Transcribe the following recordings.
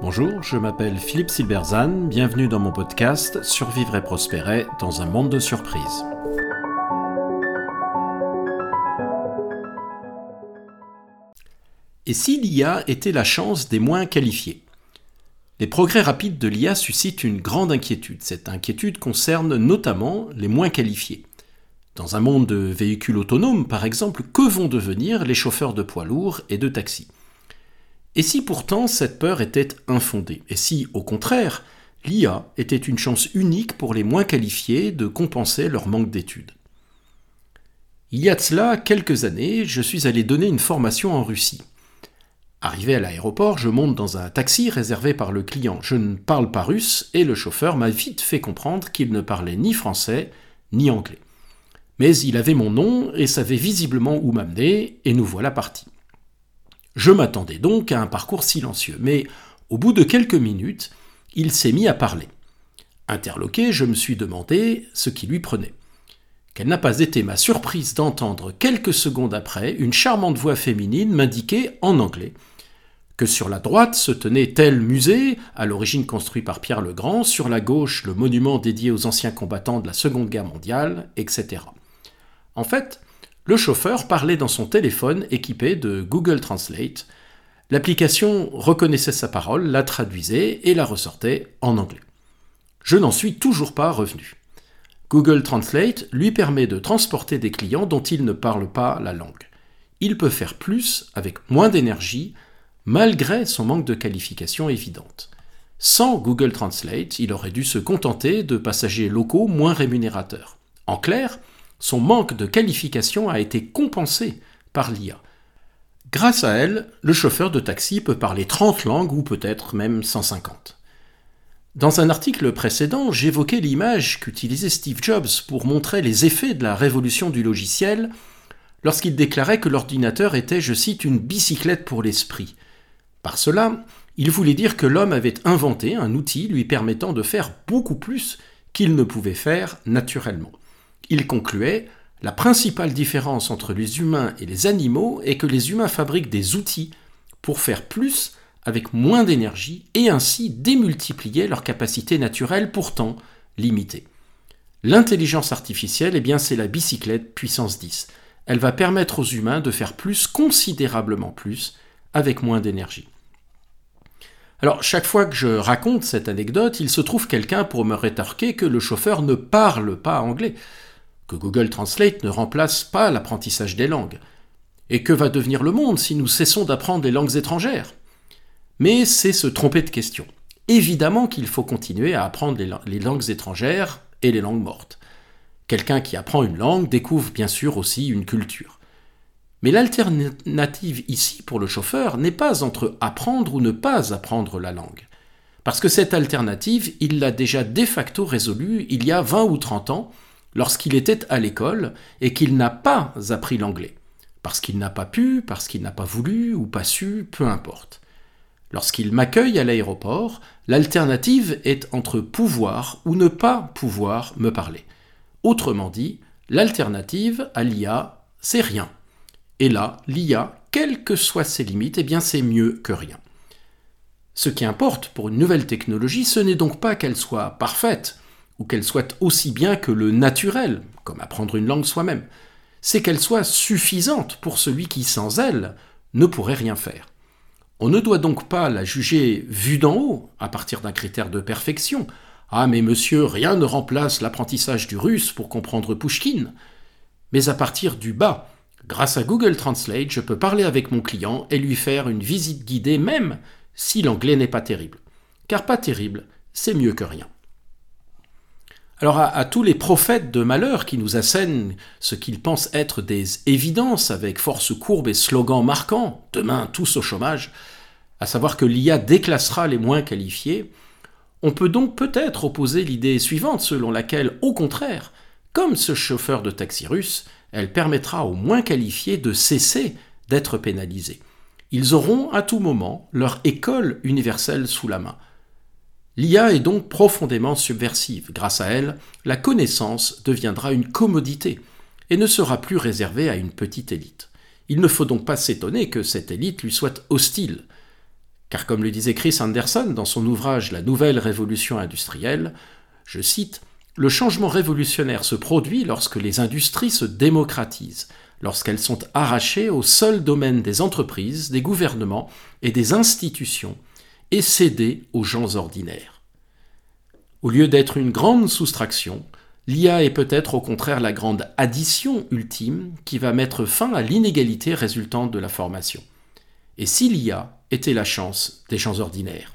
Bonjour, je m'appelle Philippe Silberzan, bienvenue dans mon podcast Survivre et prospérer dans un monde de surprises. Et si l'IA était la chance des moins qualifiés? Les progrès rapides de l'IA suscitent une grande inquiétude. Cette inquiétude concerne notamment les moins qualifiés. Dans un monde de véhicules autonomes, par exemple, que vont devenir les chauffeurs de poids lourds et de taxis? Et si pourtant cette peur était infondée? Et si, au contraire, l'IA était une chance unique pour les moins qualifiés de compenser leur manque d'études? Il y a de cela quelques années, je suis allé donner une formation en Russie. Arrivé à l'aéroport, je monte dans un taxi réservé par le client. Je ne parle pas russe et le chauffeur m'a vite fait comprendre qu'il ne parlait ni français ni anglais. Mais il avait mon nom et savait visiblement où m'amener, et nous voilà partis. Je m'attendais donc à un parcours silencieux, mais au bout de quelques minutes, il s'est mis à parler. Interloqué, je me suis demandé ce qui lui prenait. Quelle n'a pas été ma surprise d'entendre quelques secondes après une charmante voix féminine m'indiquer en anglais que sur la droite se tenait tel musée, à l'origine construit par Pierre le Grand, sur la gauche le monument dédié aux anciens combattants de la Seconde Guerre mondiale, etc. En fait, le chauffeur parlait dans son téléphone équipé de Google Translate. L'application reconnaissait sa parole, la traduisait et la ressortait en anglais. Je n'en suis toujours pas revenu. Google Translate lui permet de transporter des clients dont il ne parle pas la langue. Il peut faire plus avec moins d'énergie, malgré son manque de qualification évidente. Sans Google Translate, il aurait dû se contenter de passagers locaux moins rémunérateurs. En clair, son manque de qualification a été compensé par l'IA. Grâce à elle, le chauffeur de taxi peut parler 30 langues ou peut-être même 150. Dans un article précédent, j'évoquais l'image qu'utilisait Steve Jobs pour montrer les effets de la révolution du logiciel lorsqu'il déclarait que l'ordinateur était, je cite, une bicyclette pour l'esprit. Par cela, il voulait dire que l'homme avait inventé un outil lui permettant de faire beaucoup plus qu'il ne pouvait faire naturellement. Il concluait La principale différence entre les humains et les animaux est que les humains fabriquent des outils pour faire plus avec moins d'énergie et ainsi démultiplier leurs capacités naturelles pourtant limitées. L'intelligence artificielle, eh c'est la bicyclette puissance 10. Elle va permettre aux humains de faire plus, considérablement plus, avec moins d'énergie. Alors, chaque fois que je raconte cette anecdote, il se trouve quelqu'un pour me rétorquer que le chauffeur ne parle pas anglais que Google Translate ne remplace pas l'apprentissage des langues. Et que va devenir le monde si nous cessons d'apprendre les langues étrangères? Mais c'est se tromper de question. Évidemment qu'il faut continuer à apprendre les, langues étrangères et les langues mortes. Quelqu'un qui apprend une langue découvre bien sûr aussi une culture. Mais l'alternative ici pour le chauffeur n'est pas entre apprendre ou ne pas apprendre la langue. Parce que cette alternative, il l'a déjà de facto résolue il y a 20 ou 30 ans, lorsqu'il était à l'école et qu'il n'a pas appris l'anglais, parce qu'il n'a pas pu, parce qu'il n'a pas voulu ou pas su, peu importe. Lorsqu'il m'accueille à l'aéroport, l'alternative est entre pouvoir ou ne pas pouvoir me parler. Autrement dit, l'alternative à l'IA, c'est rien. Et là, l'IA, quelles que soient ses limites, eh bien c'est mieux que rien. Ce qui importe pour une nouvelle technologie, ce n'est donc pas qu'elle soit parfaite, ou qu'elle soit aussi bien que le naturel, comme apprendre une langue soi-même, c'est qu'elle soit suffisante pour celui qui, sans elle, ne pourrait rien faire. On ne doit donc pas la juger vue d'en haut, à partir d'un critère de perfection. Ah, mais monsieur, rien ne remplace l'apprentissage du russe pour comprendre Pushkin. Mais à partir du bas, grâce à Google Translate, je peux parler avec mon client et lui faire une visite guidée, même si l'anglais n'est pas terrible. Car pas terrible, c'est mieux que rien. Alors à, tous les prophètes de malheur qui nous assènent ce qu'ils pensent être des évidences avec force courbe et slogan marquant, demain tous au chômage, à savoir que l'IA déclassera les moins qualifiés, on peut donc peut-être opposer l'idée suivante selon laquelle, au contraire, comme ce chauffeur de taxi russe, elle permettra aux moins qualifiés de cesser d'être pénalisés. Ils auront à tout moment leur école universelle sous la main. L'IA est donc profondément subversive. Grâce à elle, la connaissance deviendra une commodité et ne sera plus réservée à une petite élite. Il ne faut donc pas s'étonner que cette élite lui soit hostile. Car comme le disait Chris Anderson dans son ouvrage La nouvelle révolution industrielle, je cite, Le changement révolutionnaire se produit lorsque les industries se démocratisent, lorsqu'elles sont arrachées au seul domaine des entreprises, des gouvernements et des institutions, et cédées aux gens ordinaires. Au lieu d'être une grande soustraction, l'IA est peut-être au contraire la grande addition ultime qui va mettre fin à l'inégalité résultante de la formation. Et si l'IA était la chance des gens ordinaires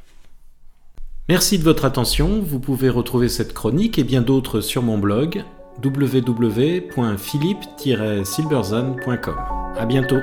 Merci de votre attention, vous pouvez retrouver cette chronique et bien d'autres sur mon blog www.philippe-silberzan.com. À bientôt.